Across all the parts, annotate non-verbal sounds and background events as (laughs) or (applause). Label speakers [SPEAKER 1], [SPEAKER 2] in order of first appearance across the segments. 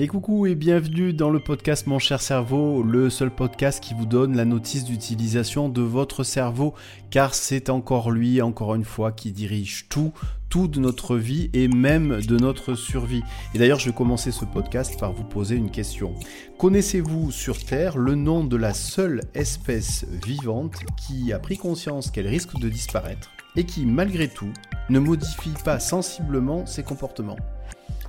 [SPEAKER 1] Et coucou et bienvenue dans le podcast Mon cher cerveau, le seul podcast qui vous donne la notice d'utilisation de votre cerveau, car c'est encore lui, encore une fois, qui dirige tout, tout de notre vie et même de notre survie. Et d'ailleurs, je vais commencer ce podcast par vous poser une question. Connaissez-vous sur Terre le nom de la seule espèce vivante qui a pris conscience qu'elle risque de disparaître et qui, malgré tout, ne modifie pas sensiblement ses comportements?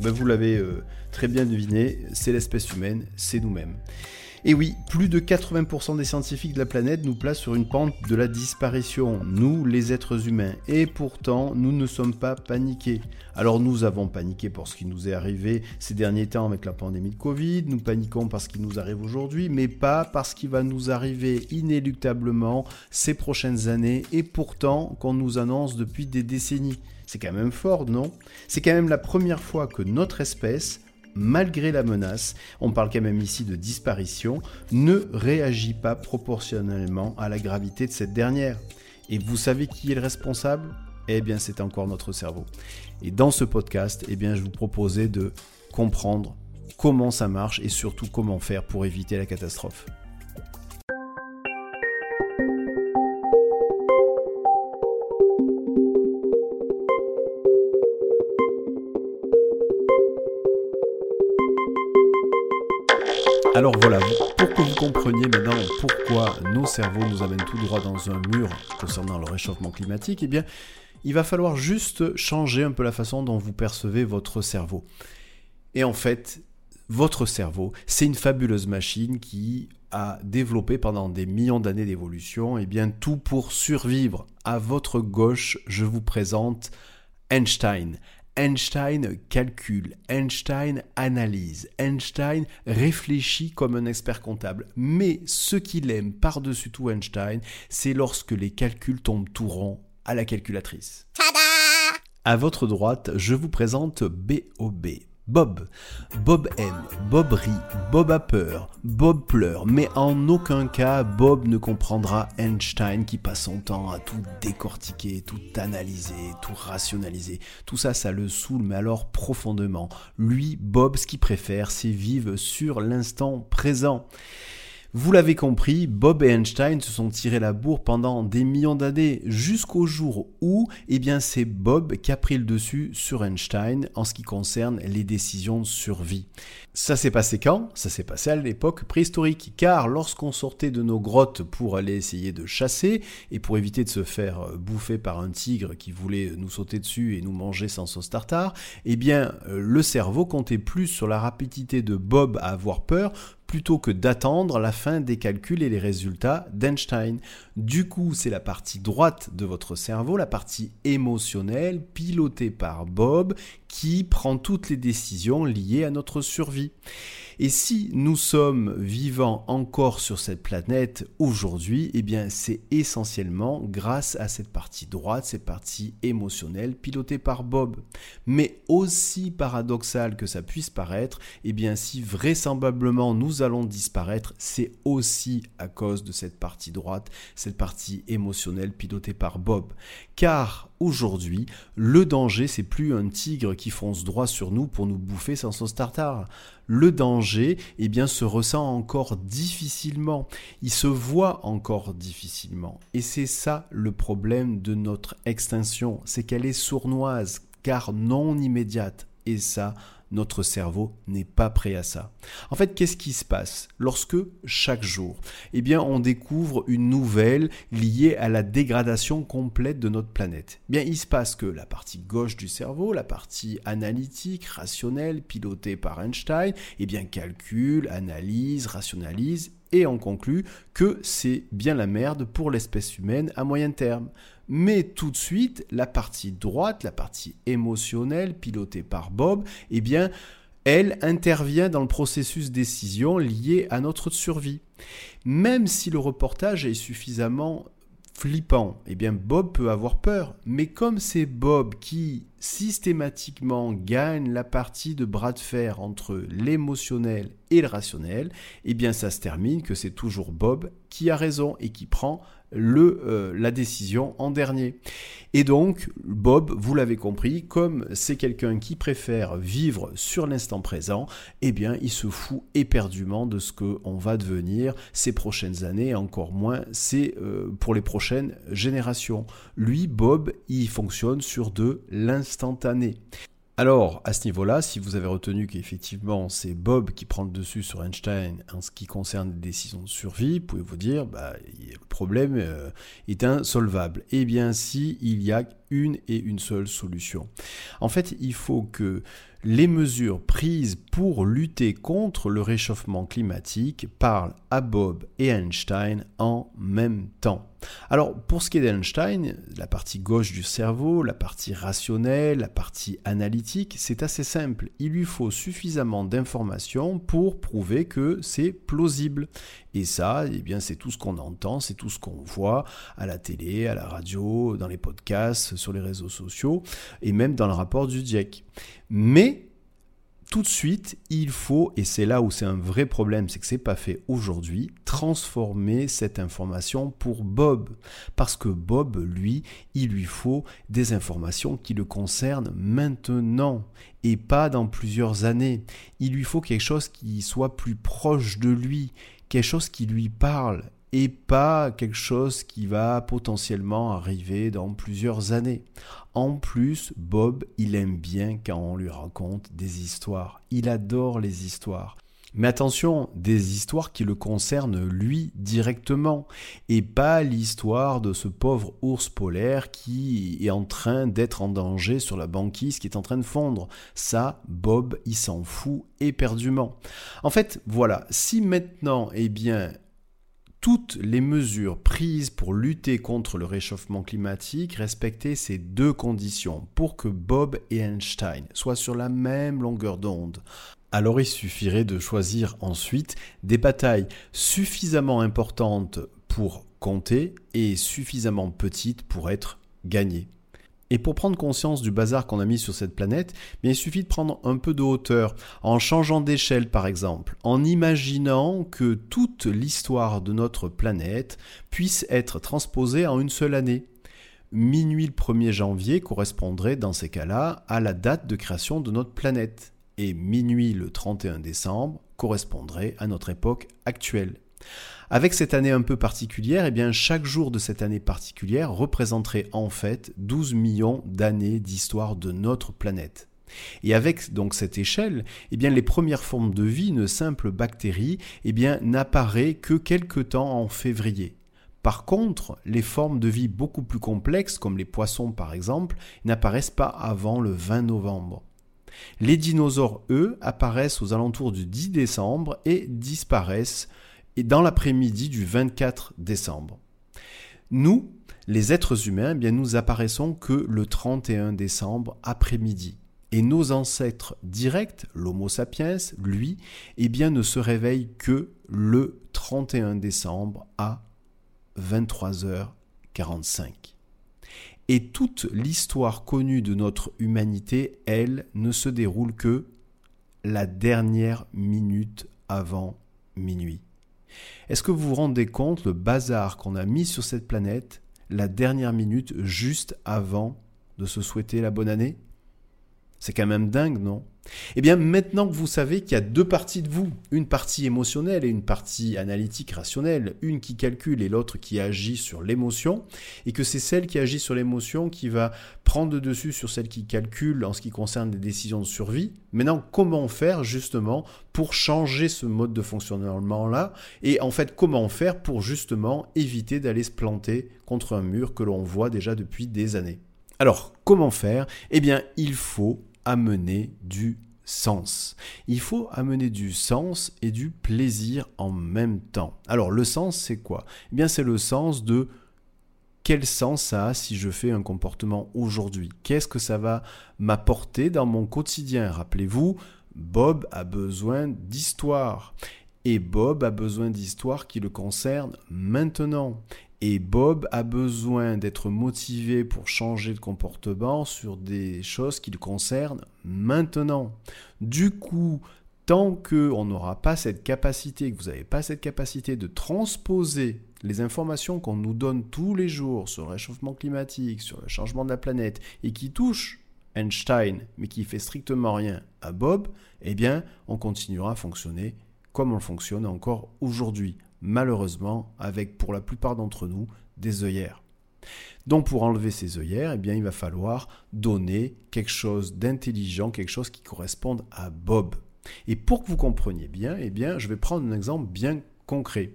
[SPEAKER 1] Ben, vous l'avez euh, très bien deviné, c'est l'espèce humaine, c'est nous-mêmes. Et oui, plus de 80% des scientifiques de la planète nous placent sur une pente de la disparition, nous les êtres humains. Et pourtant, nous ne sommes pas paniqués. Alors nous avons paniqué pour ce qui nous est arrivé ces derniers temps avec la pandémie de Covid, nous paniquons parce qu'il nous arrive aujourd'hui, mais pas parce qu'il va nous arriver inéluctablement ces prochaines années, et pourtant qu'on nous annonce depuis des décennies. C'est quand même fort, non? C'est quand même la première fois que notre espèce, malgré la menace, on parle quand même ici de disparition, ne réagit pas proportionnellement à la gravité de cette dernière. Et vous savez qui est le responsable? Eh bien, c'est encore notre cerveau. Et dans ce podcast, eh je vous proposais de comprendre comment ça marche et surtout comment faire pour éviter la catastrophe. Alors voilà, pour que vous compreniez maintenant pourquoi nos cerveaux nous amènent tout droit dans un mur concernant le réchauffement climatique, eh bien, il va falloir juste changer un peu la façon dont vous percevez votre cerveau. Et en fait, votre cerveau, c'est une fabuleuse machine qui a développé pendant des millions d'années d'évolution, et eh bien tout pour survivre. À votre gauche, je vous présente Einstein. Einstein calcule, Einstein analyse, Einstein réfléchit comme un expert comptable. Mais ce qu'il aime par-dessus tout Einstein, c'est lorsque les calculs tombent tout rond à la calculatrice. À votre droite, je vous présente BOB. Bob. Bob aime, Bob rit, Bob a peur, Bob pleure, mais en aucun cas Bob ne comprendra Einstein qui passe son temps à tout décortiquer, tout analyser, tout rationaliser. Tout ça, ça le saoule, mais alors profondément. Lui, Bob, ce qu'il préfère, c'est vivre sur l'instant présent. Vous l'avez compris, Bob et Einstein se sont tirés la bourre pendant des millions d'années, jusqu'au jour où, eh bien, c'est Bob qui a pris le dessus sur Einstein en ce qui concerne les décisions de survie. Ça s'est passé quand? Ça s'est passé à l'époque préhistorique, car lorsqu'on sortait de nos grottes pour aller essayer de chasser, et pour éviter de se faire bouffer par un tigre qui voulait nous sauter dessus et nous manger sans sauce tartare, eh bien, euh, le cerveau comptait plus sur la rapidité de Bob à avoir peur plutôt que d'attendre la fin des calculs et les résultats d'Einstein. Du coup, c'est la partie droite de votre cerveau, la partie émotionnelle, pilotée par Bob, qui prend toutes les décisions liées à notre survie. Et si nous sommes vivants encore sur cette planète aujourd'hui, eh bien c'est essentiellement grâce à cette partie droite, cette partie émotionnelle pilotée par Bob. Mais aussi paradoxal que ça puisse paraître, eh bien si vraisemblablement nous allons disparaître, c'est aussi à cause de cette partie droite, cette partie émotionnelle pilotée par Bob. Car aujourd'hui, le danger, c'est plus un tigre qui fonce droit sur nous pour nous bouffer sans sauce tartare. Le danger, eh bien, se ressent encore difficilement. Il se voit encore difficilement. Et c'est ça le problème de notre extinction, c'est qu'elle est sournoise, car non immédiate. Et ça, notre cerveau n'est pas prêt à ça. En fait, qu'est-ce qui se passe lorsque chaque jour, eh bien, on découvre une nouvelle liée à la dégradation complète de notre planète? Eh Bien, il se passe que la partie gauche du cerveau, la partie analytique, rationnelle, pilotée par Einstein, eh bien, calcule, analyse, rationalise et on conclut que c'est bien la merde pour l'espèce humaine à moyen terme. Mais tout de suite, la partie droite, la partie émotionnelle, pilotée par Bob, eh bien, elle intervient dans le processus décision lié à notre survie. Même si le reportage est suffisamment flippant, eh Bob peut avoir peur. Mais comme c'est Bob qui systématiquement gagne la partie de bras de fer entre l'émotionnel et le rationnel, eh bien ça se termine que c'est toujours Bob qui a raison et qui prend le, euh, la décision en dernier. Et donc, Bob, vous l'avez compris, comme c'est quelqu'un qui préfère vivre sur l'instant présent, eh bien, il se fout éperdument de ce qu'on va devenir ces prochaines années, encore moins c'est euh, pour les prochaines générations. Lui, Bob, il fonctionne sur de l'instantané. Alors, à ce niveau-là, si vous avez retenu qu'effectivement c'est Bob qui prend le dessus sur Einstein en ce qui concerne les décisions de survie, pouvez vous dire, bah, le problème euh, est insolvable. Eh bien, si, il y a une et une seule solution. En fait, il faut que les mesures prises pour lutter contre le réchauffement climatique parlent à Bob et Einstein en même temps. Alors, pour ce qui est d'Einstein, la partie gauche du cerveau, la partie rationnelle, la partie analytique, c'est assez simple. Il lui faut suffisamment d'informations pour prouver que c'est plausible. Et ça, eh bien, c'est tout ce qu'on entend, c'est tout ce qu'on voit à la télé, à la radio, dans les podcasts, sur les réseaux sociaux, et même dans le rapport du GIEC. Mais tout de suite, il faut, et c'est là où c'est un vrai problème, c'est que c'est pas fait aujourd'hui, transformer cette information pour Bob. Parce que Bob, lui, il lui faut des informations qui le concernent maintenant et pas dans plusieurs années. Il lui faut quelque chose qui soit plus proche de lui, quelque chose qui lui parle et pas quelque chose qui va potentiellement arriver dans plusieurs années. En plus, Bob, il aime bien quand on lui raconte des histoires. Il adore les histoires. Mais attention, des histoires qui le concernent lui directement, et pas l'histoire de ce pauvre ours polaire qui est en train d'être en danger sur la banquise, qui est en train de fondre. Ça, Bob, il s'en fout éperdument. En fait, voilà, si maintenant, eh bien, toutes les mesures prises pour lutter contre le réchauffement climatique respectaient ces deux conditions pour que Bob et Einstein soient sur la même longueur d'onde. Alors il suffirait de choisir ensuite des batailles suffisamment importantes pour compter et suffisamment petites pour être gagnées. Et pour prendre conscience du bazar qu'on a mis sur cette planète, il suffit de prendre un peu de hauteur, en changeant d'échelle par exemple, en imaginant que toute l'histoire de notre planète puisse être transposée en une seule année. Minuit le 1er janvier correspondrait dans ces cas-là à la date de création de notre planète, et minuit le 31 décembre correspondrait à notre époque actuelle. Avec cette année un peu particulière, eh bien, chaque jour de cette année particulière représenterait en fait 12 millions d'années d'histoire de notre planète. Et avec donc cette échelle, eh bien, les premières formes de vie, une simple bactérie, eh n'apparaît que quelque temps en février. Par contre, les formes de vie beaucoup plus complexes, comme les poissons par exemple, n'apparaissent pas avant le 20 novembre. Les dinosaures, eux, apparaissent aux alentours du 10 décembre et disparaissent et dans l'après-midi du 24 décembre. Nous, les êtres humains, eh bien nous apparaissons que le 31 décembre après-midi. Et nos ancêtres directs, l'Homo sapiens, lui, eh bien ne se réveille que le 31 décembre à 23h45. Et toute l'histoire connue de notre humanité, elle, ne se déroule que la dernière minute avant minuit. Est-ce que vous vous rendez compte le bazar qu'on a mis sur cette planète la dernière minute juste avant de se souhaiter la bonne année? C'est quand même dingue, non? Eh bien, maintenant que vous savez qu'il y a deux parties de vous, une partie émotionnelle et une partie analytique rationnelle, une qui calcule et l'autre qui agit sur l'émotion, et que c'est celle qui agit sur l'émotion qui va prendre le dessus sur celle qui calcule en ce qui concerne les décisions de survie. Maintenant, comment faire justement pour changer ce mode de fonctionnement-là Et en fait, comment faire pour justement éviter d'aller se planter contre un mur que l'on voit déjà depuis des années? Alors, comment faire? Eh bien, il faut amener du sens. Il faut amener du sens et du plaisir en même temps. Alors le sens c'est quoi? Eh bien c'est le sens de quel sens ça a si je fais un comportement aujourd'hui? Qu'est-ce que ça va m'apporter dans mon quotidien? Rappelez-vous, Bob a besoin d'histoire. Et Bob a besoin d'histoire qui le concerne maintenant. Et Bob a besoin d'être motivé pour changer de comportement sur des choses qui le concernent maintenant. Du coup, tant qu'on n'aura pas cette capacité, que vous n'avez pas cette capacité de transposer les informations qu'on nous donne tous les jours sur le réchauffement climatique, sur le changement de la planète, et qui touchent Einstein, mais qui fait strictement rien à Bob, eh bien, on continuera à fonctionner comme on fonctionne encore aujourd'hui, malheureusement, avec pour la plupart d'entre nous des œillères. Donc pour enlever ces œillères, eh bien, il va falloir donner quelque chose d'intelligent, quelque chose qui corresponde à Bob. Et pour que vous compreniez bien, eh bien, je vais prendre un exemple bien concret.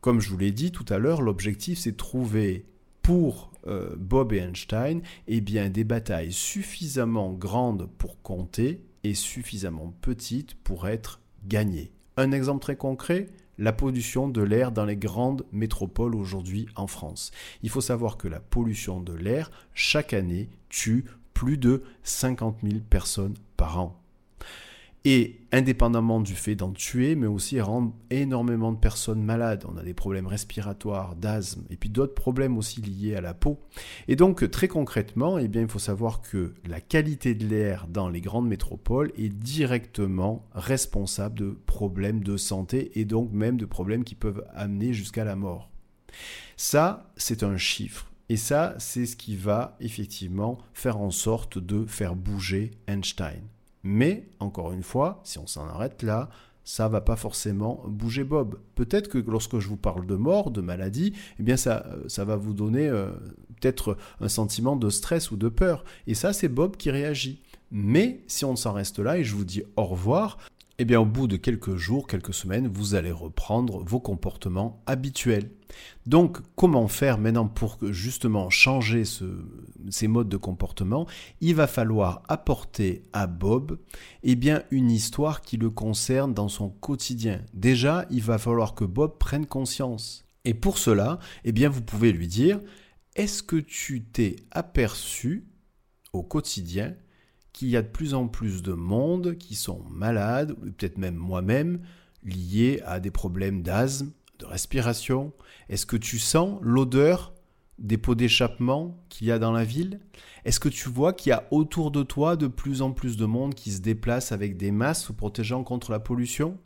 [SPEAKER 1] Comme je vous l'ai dit tout à l'heure, l'objectif c'est trouver pour euh, Bob et Einstein eh bien, des batailles suffisamment grandes pour compter et suffisamment petites pour être gagnées. Un exemple très concret, la pollution de l'air dans les grandes métropoles aujourd'hui en France. Il faut savoir que la pollution de l'air, chaque année, tue plus de 50 000 personnes par an et indépendamment du fait d'en tuer, mais aussi rendre énormément de personnes malades. On a des problèmes respiratoires, d'asthme, et puis d'autres problèmes aussi liés à la peau. Et donc très concrètement, eh bien, il faut savoir que la qualité de l'air dans les grandes métropoles est directement responsable de problèmes de santé et donc même de problèmes qui peuvent amener jusqu'à la mort. Ça, c'est un chiffre. Et ça, c'est ce qui va effectivement faire en sorte de faire bouger Einstein. Mais, encore une fois, si on s'en arrête là, ça va pas forcément bouger Bob. Peut-être que lorsque je vous parle de mort, de maladie, eh bien ça, euh, ça va vous donner euh, peut-être un sentiment de stress ou de peur. Et ça, c'est Bob qui réagit. Mais si on s'en reste là et je vous dis au revoir, eh bien au bout de quelques jours, quelques semaines, vous allez reprendre vos comportements habituels. Donc comment faire maintenant pour justement changer ces modes de comportement? Il va falloir apporter à Bob eh une histoire qui le concerne dans son quotidien. Déjà, il va falloir que Bob prenne conscience. Et pour cela, eh bien, vous pouvez lui dire, est-ce que tu t'es aperçu au quotidien qu'il y a de plus en plus de monde qui sont malades, peut-être même moi-même, liés à des problèmes d'asthme, de respiration. Est-ce que tu sens l'odeur des pots d'échappement qu'il y a dans la ville? Est-ce que tu vois qu'il y a autour de toi de plus en plus de monde qui se déplace avec des masques protégeant contre la pollution?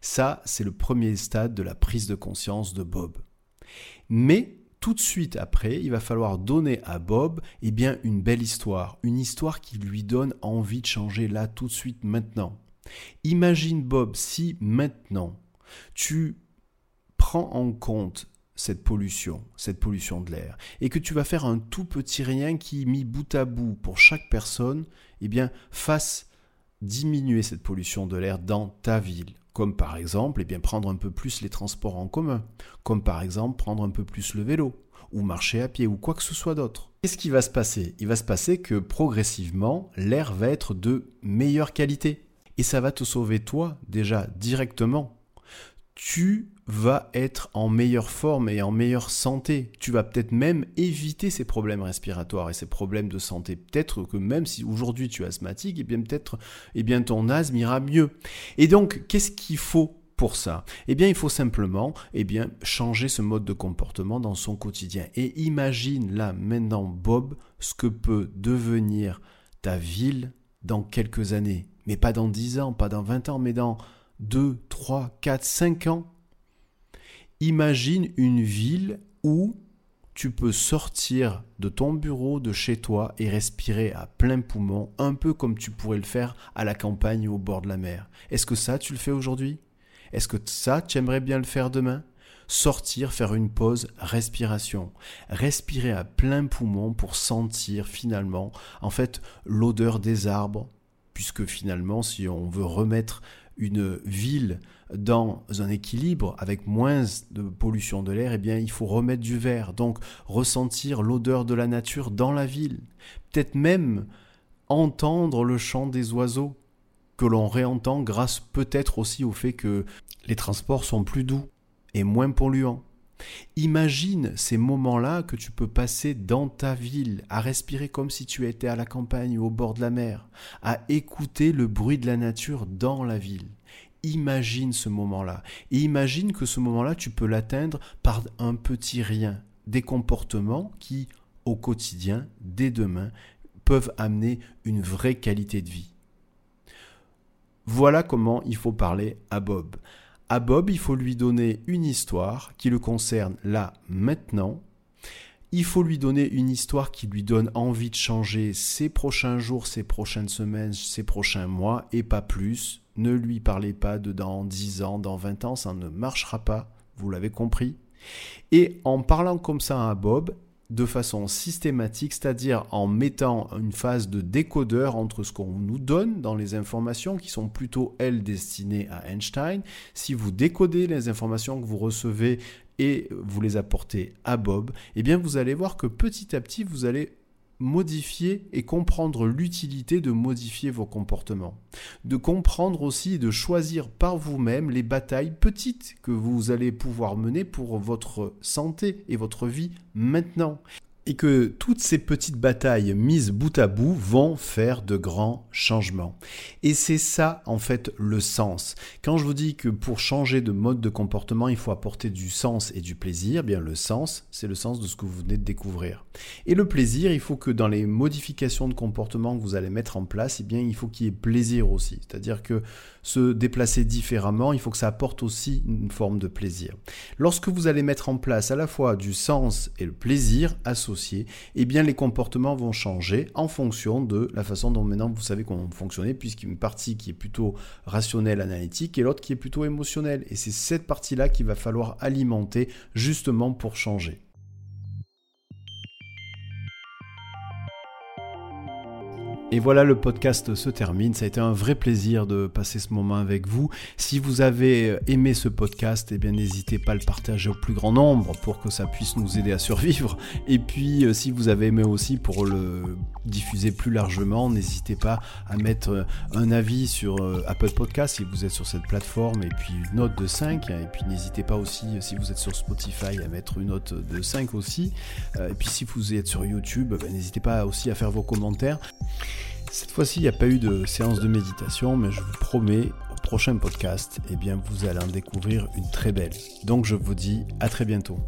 [SPEAKER 1] Ça, c'est le premier stade de la prise de conscience de Bob. Mais tout de suite après, il va falloir donner à Bob eh bien, une belle histoire, une histoire qui lui donne envie de changer là tout de suite maintenant. Imagine Bob si maintenant tu prends en compte cette pollution, cette pollution de l'air, et que tu vas faire un tout petit rien qui, mis bout à bout pour chaque personne, eh bien, fasse diminuer cette pollution de l'air dans ta ville, comme par exemple eh bien, prendre un peu plus les transports en commun, comme par exemple prendre un peu plus le vélo, ou marcher à pied, ou quoi que ce soit d'autre. Qu'est-ce qui va se passer? Il va se passer que progressivement, l'air va être de meilleure qualité. Et ça va te sauver toi déjà directement. Tu va être en meilleure forme et en meilleure santé. Tu vas peut-être même éviter ces problèmes respiratoires et ces problèmes de santé. Peut-être que même si aujourd'hui tu es asthmatique, et eh bien peut-être eh bien ton asthme ira mieux. Et donc, qu'est-ce qu'il faut pour ça? Eh bien, il faut simplement eh bien, changer ce mode de comportement dans son quotidien. Et imagine là, maintenant, Bob, ce que peut devenir ta ville dans quelques années. Mais pas dans 10 ans, pas dans 20 ans, mais dans 2, 3, 4, 5 ans. Imagine une ville où tu peux sortir de ton bureau, de chez toi et respirer à plein poumon, un peu comme tu pourrais le faire à la campagne ou au bord de la mer. Est-ce que ça, tu le fais aujourd'hui? Est-ce que ça, tu aimerais bien le faire demain? Sortir, faire une pause, respiration. Respirer à plein poumon pour sentir finalement, en fait, l'odeur des arbres, puisque finalement, si on veut remettre une ville dans un équilibre avec moins de pollution de l'air, eh bien, il faut remettre du verre. Donc, ressentir l'odeur de la nature dans la ville. Peut-être même entendre le chant des oiseaux que l'on réentend grâce peut-être aussi au fait que les transports sont plus doux et moins polluants. Imagine ces moments-là que tu peux passer dans ta ville, à respirer comme si tu étais à la campagne ou au bord de la mer, à écouter le bruit de la nature dans la ville. imagine ce moment-là. Et imagine que ce moment-là, tu peux l'atteindre par un petit rien. Des comportements qui, au quotidien, dès demain, peuvent amener une vraie qualité de vie. Voilà comment il faut parler à Bob. À Bob, il faut lui donner une histoire qui le concerne là, maintenant. Il faut lui donner une histoire qui lui donne envie de changer ses prochains jours, ses prochaines semaines, ses prochains mois, et pas plus. Ne lui parlez pas de dans 10 ans, dans 20 ans, ça ne marchera pas, vous l'avez compris. Et en parlant comme ça à Bob, de façon systématique, c'est-à-dire en mettant une phase de décodeur entre ce qu'on nous donne dans les informations qui sont plutôt, elles, destinées à Einstein. Si vous décodez les informations que vous recevez et vous les apportez à Bob, eh bien vous allez voir que petit à petit, vous allez modifier et comprendre l'utilité de modifier vos comportements. De comprendre aussi de choisir par vous-même les batailles petites que vous allez pouvoir mener pour votre santé et votre vie maintenant et que toutes ces petites batailles mises bout à bout vont faire de grands changements. Et c'est ça en fait le sens. Quand je vous dis que pour changer de mode de comportement, il faut apporter du sens et du plaisir, eh bien le sens, c'est le sens de ce que vous venez de découvrir. Et le plaisir, il faut que dans les modifications de comportement que vous allez mettre en place, eh bien il faut qu'il y ait plaisir aussi. C'est-à-dire que se déplacer différemment, il faut que ça apporte aussi une forme de plaisir. Lorsque vous allez mettre en place à la fois du sens et le plaisir associés, eh bien les comportements vont changer en fonction de la façon dont maintenant vous savez comment fonctionner, puisqu'il y a une partie qui est plutôt rationnelle, analytique, et l'autre qui est plutôt émotionnelle. Et c'est cette partie-là qu'il va falloir alimenter justement pour changer. Et voilà, le podcast se termine. Ça a été un vrai plaisir de passer ce moment avec vous. Si vous avez aimé ce podcast, eh bien n'hésitez pas à le partager au plus grand nombre pour que ça puisse nous aider à survivre. (laughs) Et puis, euh, si vous avez aimé aussi pour le diffuser plus largement, n'hésitez pas à mettre euh, un avis sur euh, Apple Podcast si vous êtes sur cette plateforme et puis une note de 5. Et puis n'hésitez pas aussi, si vous êtes sur Spotify, à mettre une note de 5 aussi. Et puis si vous êtes sur YouTube, ben, n'hésitez pas aussi à faire vos commentaires. Cette fois-ci, il n'y a pas eu de séance de méditation, mais je vous promets, au prochain podcast, eh bien, vous allez en découvrir une très belle. Donc, je vous dis à très bientôt.